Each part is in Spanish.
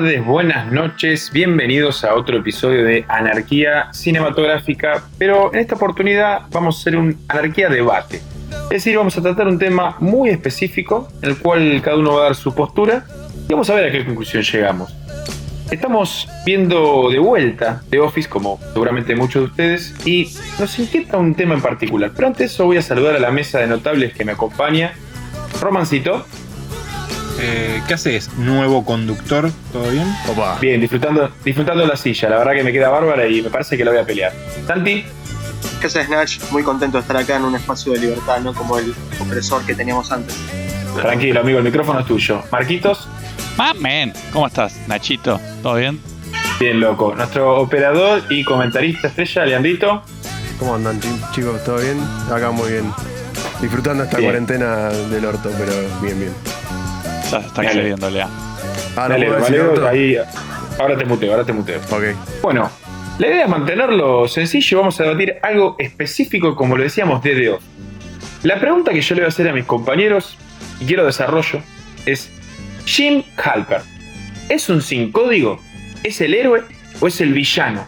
Tardes, buenas noches, bienvenidos a otro episodio de Anarquía Cinematográfica, pero en esta oportunidad vamos a hacer un Anarquía Debate. Es decir, vamos a tratar un tema muy específico, en el cual cada uno va a dar su postura y vamos a ver a qué conclusión llegamos. Estamos viendo de vuelta The Office, como seguramente muchos de ustedes, y nos inquieta un tema en particular. Pero antes eso voy a saludar a la mesa de notables que me acompaña. Romancito. Eh, ¿Qué haces? Nuevo conductor, ¿todo bien? Opa. Bien, disfrutando, disfrutando la silla, la verdad que me queda bárbara y me parece que la voy a pelear. Santi. ¿Qué haces, Snatch? Muy contento de estar acá en un espacio de libertad, no como el opresor que teníamos antes. Tranquilo, amigo, el micrófono es tuyo. Marquitos. Mamen, ¿cómo estás, Nachito? ¿Todo bien? Bien, loco. Nuestro operador y comentarista estrella, Leandrito. ¿Cómo andan, chicos? ¿Todo bien? Acá muy bien. Disfrutando esta cuarentena del orto, pero bien, bien. Ya está excediendo, Lea. Ah, no Dale, vale, ahí. Ahora te muteo, ahora te muteo. Ok. Bueno, la idea es mantenerlo sencillo. Vamos a debatir algo específico, como lo decíamos desde hoy. La pregunta que yo le voy a hacer a mis compañeros, y quiero desarrollo, es: Jim Halper, ¿es un sin código? ¿Es el héroe o es el villano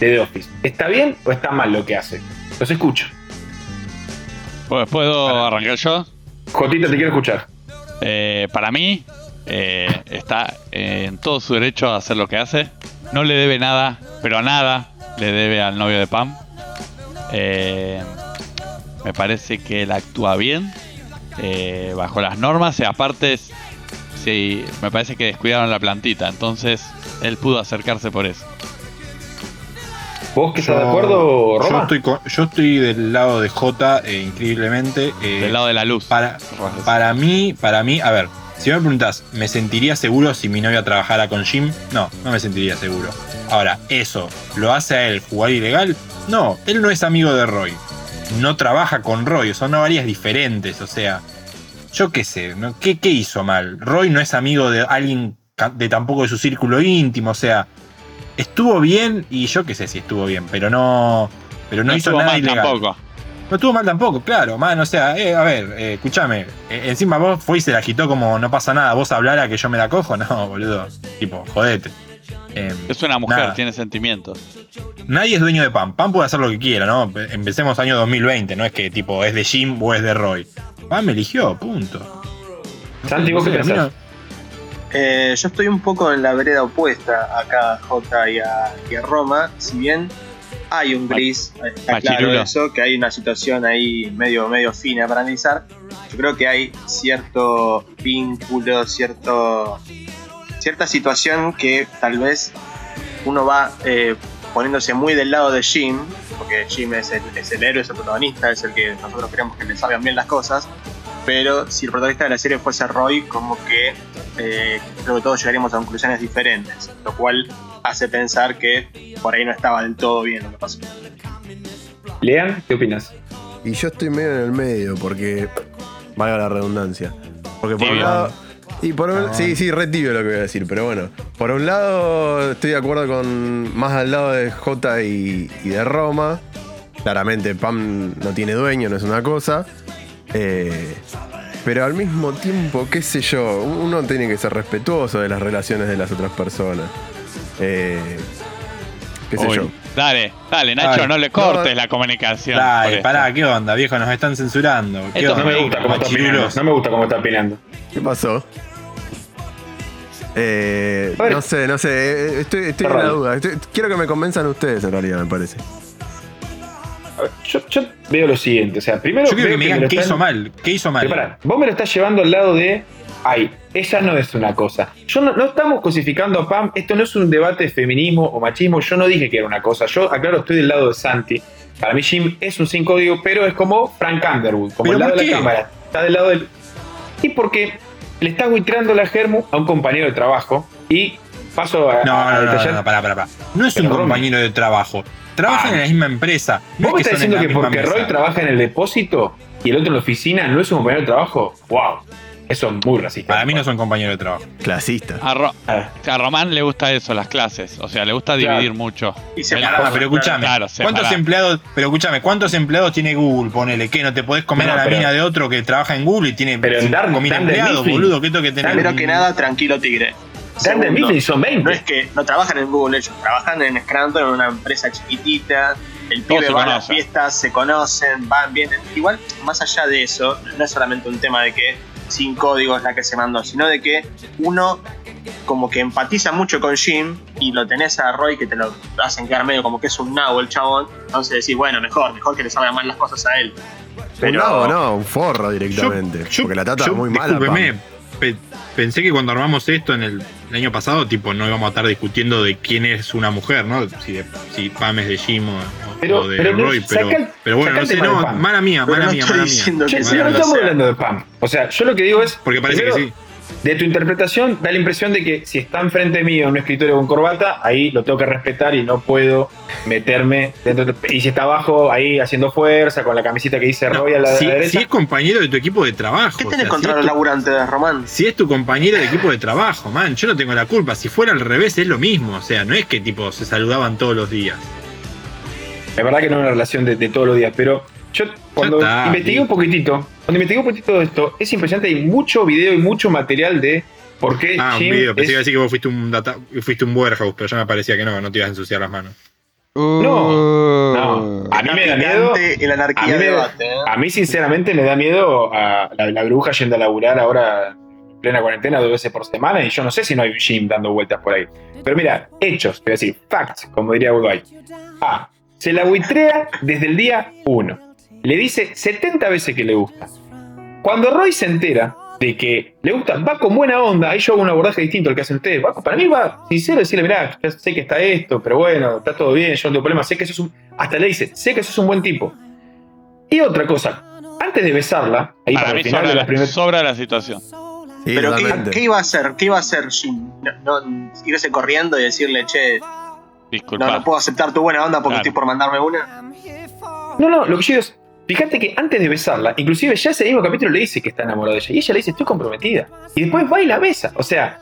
de The Office? ¿Está bien o está mal lo que hace? Los escucho. Pues, ¿Puedo arrancar yo? Jotita, te quiero escuchar. Eh, para mí, eh, está en todo su derecho a hacer lo que hace. No le debe nada, pero a nada le debe al novio de Pam. Eh, me parece que él actúa bien, bajo las normas, y aparte, sí, me parece que descuidaron la plantita, entonces él pudo acercarse por eso. ¿Vos que estás de acuerdo, Roma? Yo estoy, yo estoy del lado de J, eh, increíblemente. Eh, del lado de la luz. Para, para mí, para mí, a ver, si me preguntas, ¿me sentiría seguro si mi novia trabajara con Jim? No, no me sentiría seguro. Ahora, ¿eso lo hace a él jugar ilegal? No, él no es amigo de Roy. No trabaja con Roy, son varias diferentes, o sea. Yo qué sé, ¿qué, ¿qué hizo mal? Roy no es amigo de alguien de tampoco de su círculo íntimo, o sea, estuvo bien y yo qué sé si estuvo bien, pero no, pero no, hizo nada ilegal. Tampoco. No estuvo mal tampoco, claro, man, o sea, eh, a ver, eh, escúchame, eh, encima vos fue y se la agitó como no pasa nada, vos hablara que yo me la cojo, no, boludo, tipo, jodete. Em, es una mujer, tiene sentimientos. Nadie es dueño de Pam. Pam puede hacer lo que quiera, ¿no? Empecemos año 2020, no es que tipo es de Jim o es de Roy. Pam me eligió, punto. Santi, ¿vos qué pensás? Eh, yo estoy un poco en la vereda opuesta acá a J y a, Roma, si bien hay un gris, está claro eso, que hay una situación ahí medio, medio fina para analizar. Yo creo que hay cierto vínculo, cierto, cierta situación que tal vez uno va eh, poniéndose muy del lado de Jim, porque Jim es el, es el héroe, es el protagonista, es el que nosotros creemos que le salgan bien las cosas, pero si el protagonista de la serie fuese Roy, como que eh, creo que todos llegaríamos a conclusiones diferentes, lo cual hace pensar que por ahí no estaba del todo bien lo que pasó. Lean, ¿qué opinas? Y yo estoy medio en el medio, porque. Valga la redundancia. Porque por un lado. Y por un, sí, sí, re tibio lo que voy a decir, pero bueno. Por un lado, estoy de acuerdo con. Más al lado de J y, y de Roma. Claramente, Pam no tiene dueño, no es una cosa. Eh, pero al mismo tiempo, qué sé yo, uno tiene que ser respetuoso de las relaciones de las otras personas. Eh, qué sé yo. Dale, dale, Nacho, no le cortes la comunicación. Dale, pará, ¿qué onda, viejo? Nos están censurando. Esto no me gusta cómo está opinando. No me gusta cómo está opinando. ¿Qué pasó? Eh, no sé, no sé. Eh, estoy, estoy en la duda. quiero que me convenzan ustedes, en realidad, me parece yo, veo lo siguiente. O sea, primero. Yo quiero que me digan qué hizo mal. ¿Qué hizo mal? vos me lo estás llevando al lado de. Ay, ella no es una cosa. Yo no, estamos cosificando a Pam. Esto no es un debate de feminismo o machismo. Yo no dije que era una cosa. Yo, aclaro, estoy del lado de Santi. Para mí, Jim es un sin código, pero es como Frank Underwood, como el lado de la cámara. Está del lado del. Y porque le está buitreando la germu a un compañero de trabajo y paso a. No, no, no, no, para, para, para. No es un compañero de trabajo. Trabajan en la misma empresa. ¿Vos me estás diciendo que porque Roy trabaja en el depósito y el otro en la oficina no es un compañero de trabajo? ¡Wow! Eso es muy racista. Para mí no son compañeros de trabajo. Clasista. A, a, Román le gusta eso, las clases. O sea, le gusta dividir mucho. Y se pero escúchame. ¿Cuántos empleados, pero escúchame, ¿cuántos empleados tiene Google? Ponele, que no te podés comer a la mina de otro que trabaja en Google y tiene pero en comida empleados, boludo, que que tener. Primero que nada, tranquilo, tigre Mifflin son 20. No es que no trabajan en Google ellos, trabajan en Scranton, en una empresa chiquitita. El pibe va a las fiestas, se conocen, van, vienen. Igual, más allá de eso, no es solamente un tema de que sin código es la que se mandó, sino de que uno como que empatiza mucho con Jim y lo tenés a Roy que te lo hacen quedar medio como que es un nabo el chabón. Entonces decís, bueno, mejor, mejor que le salgan mal las cosas a él. Un nabo, no, un forro directamente. Yo- porque la trata yo, muy mal. a discúlpeme, Pam. pe- pensé que cuando armamos esto en el, el año pasado, tipo, no íbamos a estar discutiendo de quién es una mujer, ¿no? Si, de- si Pam es de Jim o, o Pero- de pero Roy, pero, saca el- pero bueno, no sé, no, mala mía, mala no mía, mala mía. sea no estamos sea. hablando de Pam. O sea, yo lo que digo es. Porque parece primero, que sí. De tu interpretación da la impresión de que si está enfrente mío en un escritorio con corbata, ahí lo tengo que respetar y no puedo meterme dentro. de- Y si está abajo, ahí haciendo fuerza, con la camiseta que dice No, Roy a la, si, derecha. si es compañero de tu equipo de trabajo. ¿Qué o tenés sea, contra si, los laburantes, Román? si es tu compañero de equipo de trabajo, man, yo no tengo la culpa. Si fuera al revés es lo mismo. O sea, no es que tipo se saludaban todos los días. Es verdad que no es una relación de, de todos los días, pero yo cuando está, investigué un poquitito, cuando investigué un poquitito de esto, es impresionante, hay mucho video y mucho material de por qué Ah, un video. Pensé es- que iba a decir que vos fuiste un, data, fuiste un warehouse, pero ya me parecía que no, no te ibas a ensuciar las manos. No, no. A mí me da miedo. El A anarquía mí, me- debate, ¿eh? a mí, sinceramente, me da miedo a la, la bruja yendo a laburar ahora en plena cuarentena dos veces por semana y yo no sé si no hay un gym dando vueltas por ahí. Pero mira, hechos, quiero decir, facts, como diría Uruguay. A. Se la buitrea desde el día 1. Le dice 70 veces que le gusta. Cuando Roy se entera de que le gusta, va con buena onda, ahí yo hago un abordaje distinto al que hacen ustedes. Va- para mí va sincero decirle, mirá, ya sé que está esto, pero bueno, está todo bien, yo no tengo problema, sé que sos un... Hasta le dice, sé que sos un buen tipo. Y otra cosa, antes de besarla, ahí para, Para mí final sobra de la sobra situación. Sí, Pero ¿qué, iba a hacer? ¿Qué iba a hacer Jim? No, no, irse corriendo y decirle, che, no, no puedo aceptar tu buena onda porque Claro. estoy por mandarme una. No, no, lo que yo digo es, fíjate que antes de besarla, inclusive ya ese mismo capítulo le dice que está enamorado de ella, y ella le dice, estoy comprometida. Y después va y la besa. O sea,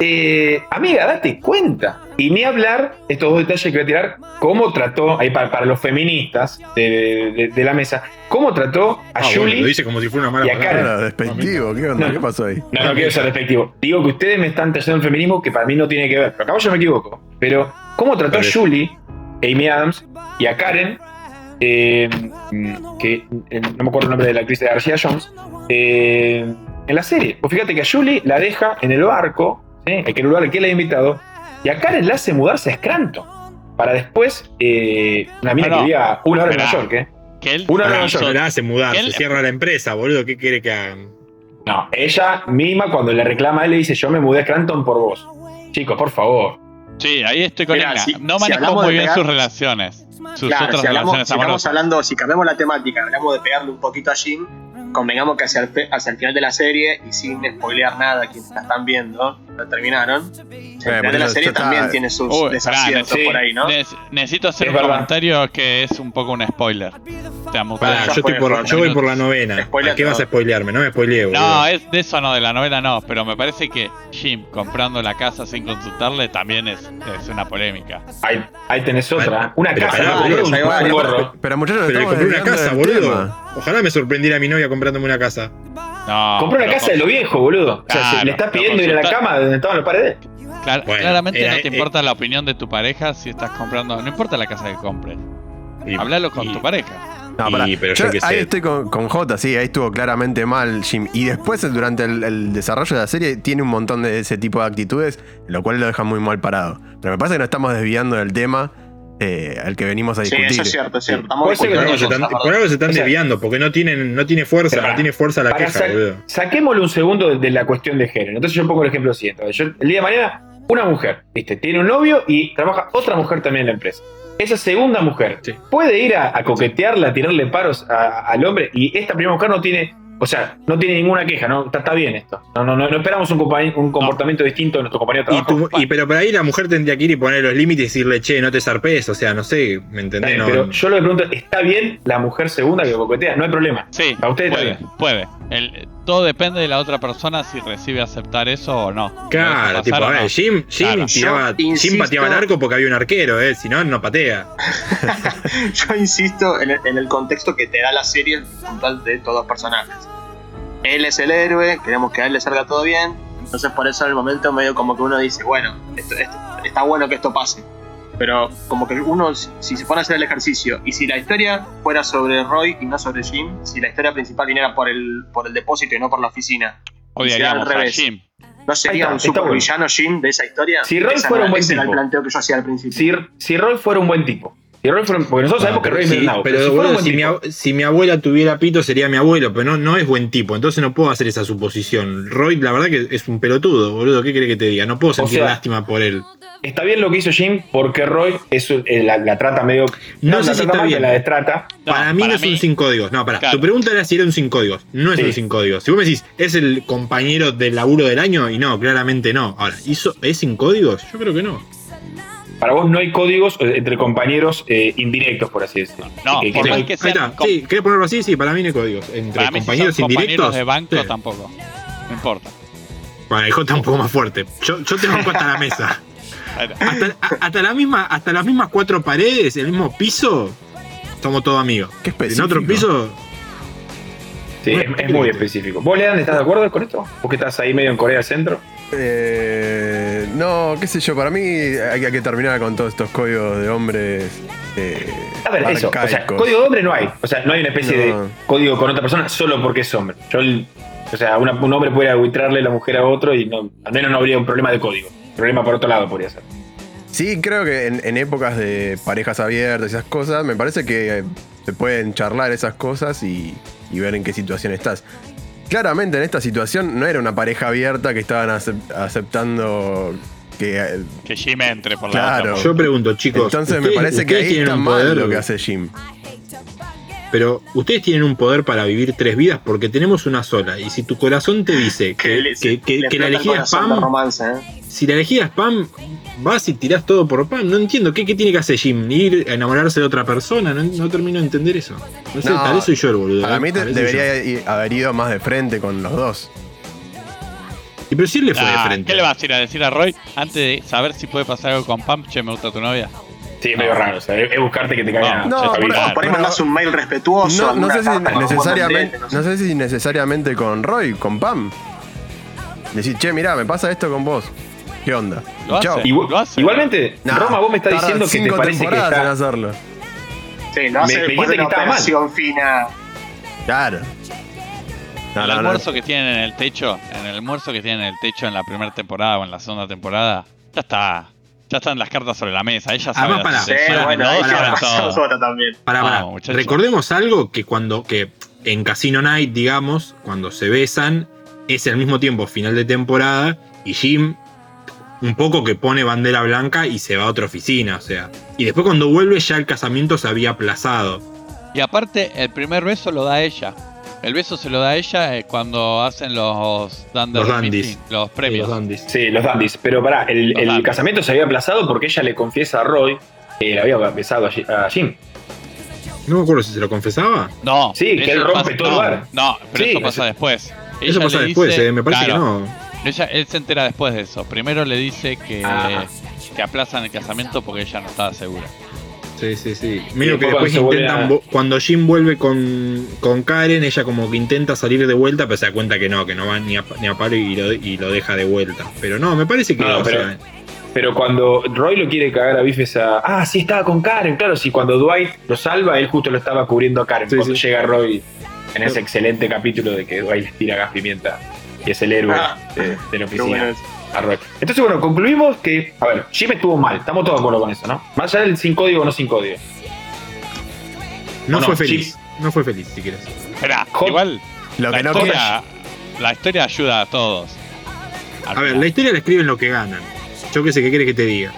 eh, amiga, date cuenta. Y ni hablar, estos dos detalles que voy a tirar, cómo trató, ahí para, para los feministas de, de- de la mesa, cómo trató a Ah, bueno, Julie. lo dice como si fuera una mala y a palabra. Despectivo, ¿qué onda? No. ¿Qué pasó ahí? No, no quiero ser despectivo. Digo que ustedes me están trayendo el feminismo que para mí no tiene que ver. Pero acá yo me equivoco. Pero, ¿cómo trató a. Julie, Amy Adams y a Karen? Eh, que eh, no me acuerdo el nombre de la actriz de García Jones. eh, en la serie. Pues fíjate que a Julie la deja en el barco, en el lugar al que la ha invitado. Y a Karen la hace mudarse a Scranton. Para después, una mina No, no. que vivía una hora en. Nueva York, ¿eh? Que él Una Pará, no, hizo- no la hace mudar, Él- se cierra la empresa, boludo. ¿Qué quiere que hagan? No, ella misma cuando le reclama a él le dice, yo me mudé a Scranton por vos. Chicos, por favor. Sí, ahí estoy con Mirá, Igna. si- no manejó muy bien pegar- sus relaciones. Sus Claro, otras si, hablamos, relaciones si estamos amorosas. hablando, si cambiamos la temática, hablamos de pegarle un poquito a Jim, convengamos que hacia el, hacia el final de la serie, y sin spoilear nada a quienes la están viendo, la terminaron, de la serie está- también tiene sus Uy, desaciertos pará, por ahí, ¿no? Ne- necesito hacer Es un verdad. comentario que es un poco un spoiler. Yo, estoy por, yo voy por la novena. Spoiler ¿A qué vas a spoilearme? No me spoileé, boludo. No, es de eso no, de la novela no, pero me parece que Jim comprando la casa sin consultarle también es, es una polémica. Ahí, ahí tenés otra. Una casa, no, boludo, un, hay un varios. gorro. Pero muchachos, Pero compré una casa, boludo. Ojalá me sorprendiera mi novia comprándome una casa. No, Compró una casa de lo viejo, boludo. O sea, se le está pidiendo ir a la cama de donde estaban los paredes. Clar- Bueno, claramente era- no te eh, importa la opinión de tu pareja si estás comprando. No importa la casa que compres. Y- Hablalo con y- tu pareja. No, Y, pará. pero yo qué ahí sé. estoy con, con Jota, sí, ahí estuvo claramente mal Jim. Y después, durante el, el desarrollo de la serie, tiene un montón de ese tipo de actitudes, lo cual lo deja muy mal parado. Pero me parece que nos estamos desviando del tema eh, al que venimos a Sí, discutir. eso es cierto, es cierto. Que Por algo, no, se están, cosas, por algo se están O sea, desviando, porque no tienen, no tiene fuerza, no tiene fuerza la Para queja, sa- boludo. saquémosle un segundo de, de la cuestión de género. Entonces yo pongo el ejemplo siguiente. Yo, el día de mañana, una mujer, ¿viste? Tiene un novio y trabaja otra mujer también en la empresa. Esa segunda mujer Sí. puede ir a, a coquetearla, a tirarle paros a- al hombre y esta primera mujer no tiene, o sea, no tiene ninguna queja, ¿no? Está, está bien esto. No, no, no, no esperamos un, un comportamiento distinto de nuestro compañero de Y, trabajo. tu- y- pero por ahí la mujer tendría que ir y poner los límites y decirle, che, no te zarpes, o sea, no sé, ¿me Está entendés? bien, No- pero yo le pregunto, ¿está bien la mujer segunda que coquetea? No hay problema. Sí, A ustedes puede, también. puede. El- todo depende de la otra persona si recibe aceptar eso o no. ¿Lo Claro, tipo, a ver, no? Jim, Jim, Claro. tiraba, Yo Jim insisto- pateaba el arco porque había un arquero, eh, si no, no patea. Yo insisto en el, en el contexto que te da la serie de todos los personajes. Él es el héroe, queremos que a él le salga todo bien. Entonces por eso en el momento medio como que uno dice, bueno, esto, está bueno que esto pase. Pero como que uno, si se pone a hacer el ejercicio, y si la historia fuera sobre Roy y no sobre Jim, si la historia principal viniera por el, por el depósito y no por la oficina, odiaríamos a Jim. ¿No sería un super villano Jim de esa historia? Si Roy fuera un buen tipo. el planteo que yo hacía al principio. Si, Roy fuera un buen tipo. Si Roy fuera, porque nosotros sabemos que Roy es sí, Pero, si, mi, si, mi, abuela tuviera pito sería mi abuelo, pero no, no es buen tipo, entonces no puedo hacer esa suposición. Roy, la verdad que es un pelotudo, boludo. ¿Qué quiere que te diga? No puedo sentir lástima por él. Está bien lo que hizo Jim porque Roy es, eh, la, trata medio. No, sé si está bien. La destrata. para mí no es un sin códigos. No, para. Tu pregunta era si era un sin códigos. No es un sin códigos. Si vos me decís, ¿es el compañero del laburo del año? Y no, claramente no. Ahora, ¿hizo, ¿es sin códigos? Yo creo que no. Para vos no hay códigos eh, entre compañeros eh, indirectos, por así decirlo. No, por que. Sí, ¿querés ponerlo así? Sí, para mí no hay códigos. Entre compañeros indirectos. de banco tampoco. No importa. Bueno, el está un poco más fuerte. Yo, yo tengo en cuenta la mesa. Hasta, la misma, hasta las mismas cuatro paredes, el mismo piso, somos todos amigos. ¿Qué En otro piso. Sí, es, muy específico. ¿Vos, Leandro, estás de acuerdo con esto? ¿Vos que estás ahí medio en Corea del Centro? Eh, no, qué sé yo, para mí hay, que terminar con todos estos códigos de hombres. Eh, a ver, eso. O sea, código de hombre no hay. O sea, no hay una especie de código con otra persona solo porque es hombre. o sea, un hombre puede arbitrarle la mujer a otro y no, al menos no habría un problema de código problema por otro lado podría ser. Sí, creo que en, épocas de parejas abiertas y esas cosas, me parece que se pueden charlar esas cosas y, ver en qué situación estás. Claramente en esta situación no era una pareja abierta que estaban aceptando que, eh, que Jim entre por la Claro. Yo pregunto, chicos. Entonces me parece que ahí está mal lo que hace Jim. Pero ustedes tienen un poder para vivir tres vidas porque tenemos una sola. Y si tu corazón te dice que, la elegida es Pam, ¿eh? Si la elegida es Pam, vas y tirás todo por Pam. No entiendo. ¿Qué, tiene que hacer Jim? ¿Ir a enamorarse de otra persona? No, termino de entender eso. No sé, tal vez soy yo el boludo. Para ¿eh? mí debería haber ido más de frente con los dos. Y pero si él le fue de ah, frente. ¿Qué le vas a ir a decir a Roy antes de saber si puede pasar algo con Pam? Che, me gusta tu novia. Sí, medio raro. O sea, es buscarte que te caiga. No, por, ahí mandas un mail respetuoso. No, sé si necesariamente, no sé si necesariamente con Roy, con Pam. Decir, che, mirá, me pasa esto con vos. ¿Qué onda? Lo Chao. Igualmente, Roma, vos me estás diciendo que te parece que está... en hacerlo. Sí, lo hace me, después de una operación fina. Claro. el almuerzo que tienen en el techo, en el almuerzo que tienen en el techo en la primera temporada o en la segunda temporada, ya está. Ya están las cartas sobre la mesa. Ella ah, sabe. para, bueno, también. Para, Recordemos algo que cuando que en Casino Night, digamos, cuando se besan, es al mismo tiempo final de temporada y Jim un poco que pone bandera blanca y se va a otra oficina, o sea. Y después cuando vuelve ya el casamiento se había aplazado. Y aparte, el primer beso lo da ella. El beso se lo da ella eh, cuando hacen los, los dandies. los premios. Sí, los dandies. Pero pará, el, casamiento se había aplazado porque ella le confiesa a Roy que le había besado a Jim. No me acuerdo si se lo confesaba. No. Sí, que él rompe todo el lugar. No, pero eso pasa después. Eso pasa después, eh, me parece que no. Ella, él se entera después de eso. Primero le dice que, que aplazan el casamiento porque ella no estaba segura. Sí, sí, sí. Miro que después intentan. Cuando Jim vuelve con, con, Karen, ella como que intenta salir de vuelta, pero se da cuenta que no, que no va ni a, ni a palo y lo, y lo deja de vuelta. Pero no, me parece que. No, pero, pero, cuando Roy lo quiere cagar a Bifes a. Ah, sí, estaba con Karen, claro. Sí, cuando Dwight lo salva, él justo lo estaba cubriendo a Karen. cuando llega Roy en ese excelente capítulo de que Dwight le tira gas pimienta y es el héroe ah, de, la oficina. Entonces, bueno, concluimos que, a ver, Jim estuvo mal, estamos todos de acuerdo con eso, ¿no? Más allá del sin código o no sin código. No, fue feliz. No fue feliz, si quieres. Espera, igual. la, historia, la historia ayuda a todos. A ver, la historia la escriben lo que ganan. Yo qué sé, ¿qué quiere que te diga?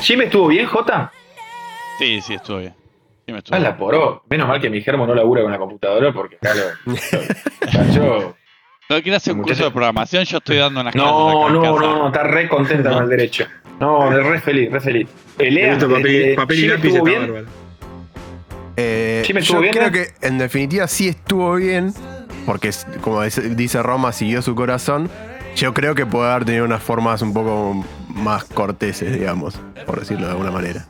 ¿Jim estuvo bien, Jota? Sí, sí, estuvo bien. Ah, la poró. Menos mal que mi germo no labura con la computadora porque, claro, yo no quiere hacer un curso de programación, yo estoy dando una No, no, no, no, está re contenta con el derecho. No, re feliz, re feliz. Pelea, papel, eh, papel y lápiz está bárbaro. Eh, yo creo que en definitiva sí estuvo bien, porque como dice Roma, siguió su corazón. Yo creo que puede haber tenido unas formas un poco más corteses, digamos, por decirlo de alguna manera.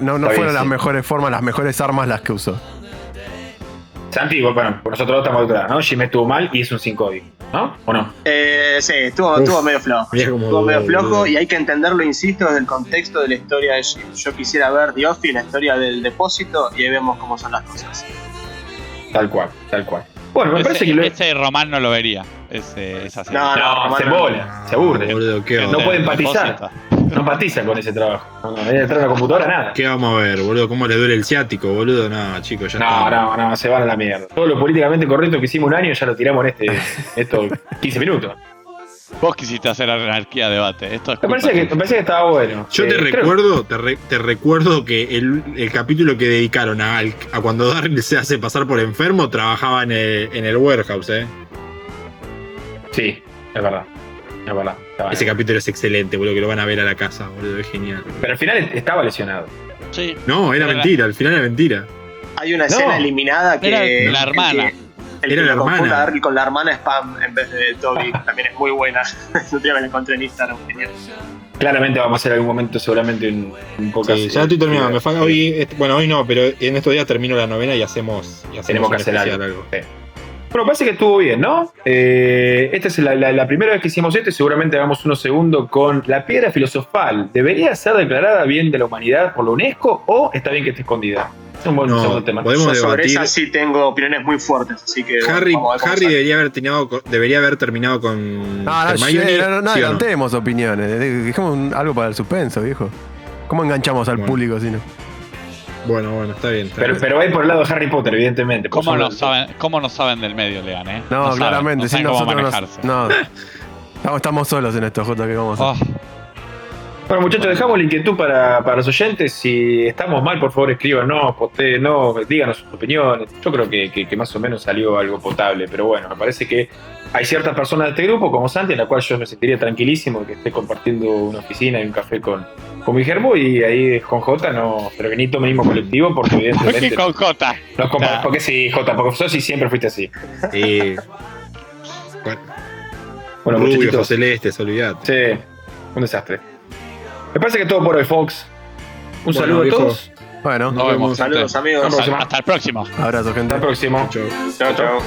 no, no fueron las mejores formas, las mejores armas las que usó. Santi, bueno, nosotros estamos atrás, ¿no? Jim estuvo mal y es un 5 código. ¿no? ¿O no? Eh, sí, estuvo, estuvo medio flojo. Estuvo medio flojo y hay que entenderlo, insisto, desde el contexto de la historia de Jim. Yo quisiera ver The Office, la historia del depósito, y ahí vemos cómo son las cosas. Tal cual, tal cual. Bueno, me parece que lo... ese Román no lo vería. Ese, esa. No, No, Román se no. bola, se. Boludo, ¿qué, No puede empatizar. No empatiza con ese trabajo. No, no, entrar a la computadora, nada. ¿Qué vamos a ver, boludo? ¿Cómo le duele el ciático, boludo? No, chicos, ya No, está. no, no, se van a la mierda. Todo lo políticamente correcto que hicimos un año ya lo tiramos en este, estos 15 minutos. Vos quisiste hacer anarquía debate. Esto es Me parecía que, me parecía que estaba bueno. Yo te Eh, recuerdo, te, re- te recuerdo que el, el capítulo que dedicaron a, al- a cuando Darryl se hace pasar por enfermo trabajaba en el, en el warehouse, eh. Sí, es verdad. Es verdad. estaba Ese capítulo es excelente, boludo, que lo van a ver a la casa, boludo, es genial. Pero al final estaba lesionado. Sí. No, era Era- mentira, al final era mentira. Hay una No. escena eliminada que. Era la hermana. El que, el Era que la hermana. Darryl con la hermana Spam en vez de Toby. también es muy buena. El otro día me la encontré en Instagram. Genial. Claramente vamos a hacer algún momento seguramente un, un poco Sí, ya estoy terminando. Me falta hoy, este- bueno, hoy no, pero en estos días termino la novena y hacemos, y hacemos Tenemos que hacer especial, algo. Sí. Bueno, parece que estuvo bien, ¿no? Eh, esta es la, la- la primera vez que hicimos esto y seguramente hagamos uno segundo con la piedra filosofal. ¿Debería ser declarada bien de la humanidad por la UNESCO o está bien que esté escondida? Es un buen No, segundo tema. podemos- Yo sobre debatir. esa sí tengo opiniones muy fuertes, así que. bueno, Harry, Harry debería haber, terminado con- debería haber terminado con No, no, Hermione, no, no, no ¿sí o no? adelantemos opiniones. de- Dejemos un- algo para el suspenso, viejo. ¿Cómo enganchamos al Bueno. público si no? Bueno, bueno, está bien. está Pero, bien. pero va a ir por el lado de Harry Potter, evidentemente. ¿Cómo no, saben, ¿Cómo no saben del medio, Lean, eh? No, saben, claramente, no si saben cómo nosotros nos- manejarse. no. Estamos, estamos solos en esto, Jota, ¿qué vamos a hacer? Oh, Bueno, muchachos, dejamos la inquietud para, para los oyentes. Si estamos mal, por favor, escríbanos, no, díganos sus opiniones. Yo creo que, que- que más o menos salió algo potable, pero bueno, me parece que hay ciertas personas de este grupo, como Santi, en la cual yo me sentiría tranquilísimo que esté compartiendo una oficina y un café con, con mi germo, y ahí con Jota no, pero que ni tome el mismo colectivo, porque ¿Por qué evidentemente. con Jota? nos compa- Nah. porque sí, Jota, porque sos y siempre fuiste así. Sí. Bueno, Bueno, rubio, muchachitos. celestes, olvidate. Sí, un desastre. Me parece que es todo por hoy, Fox. Un Bueno, saludo viejo. a todos. Bueno, Nos vemos. Saludos, amigos. Hasta el próximo. abrazo, gente. Hasta el próximo. Chau. Chao, chao.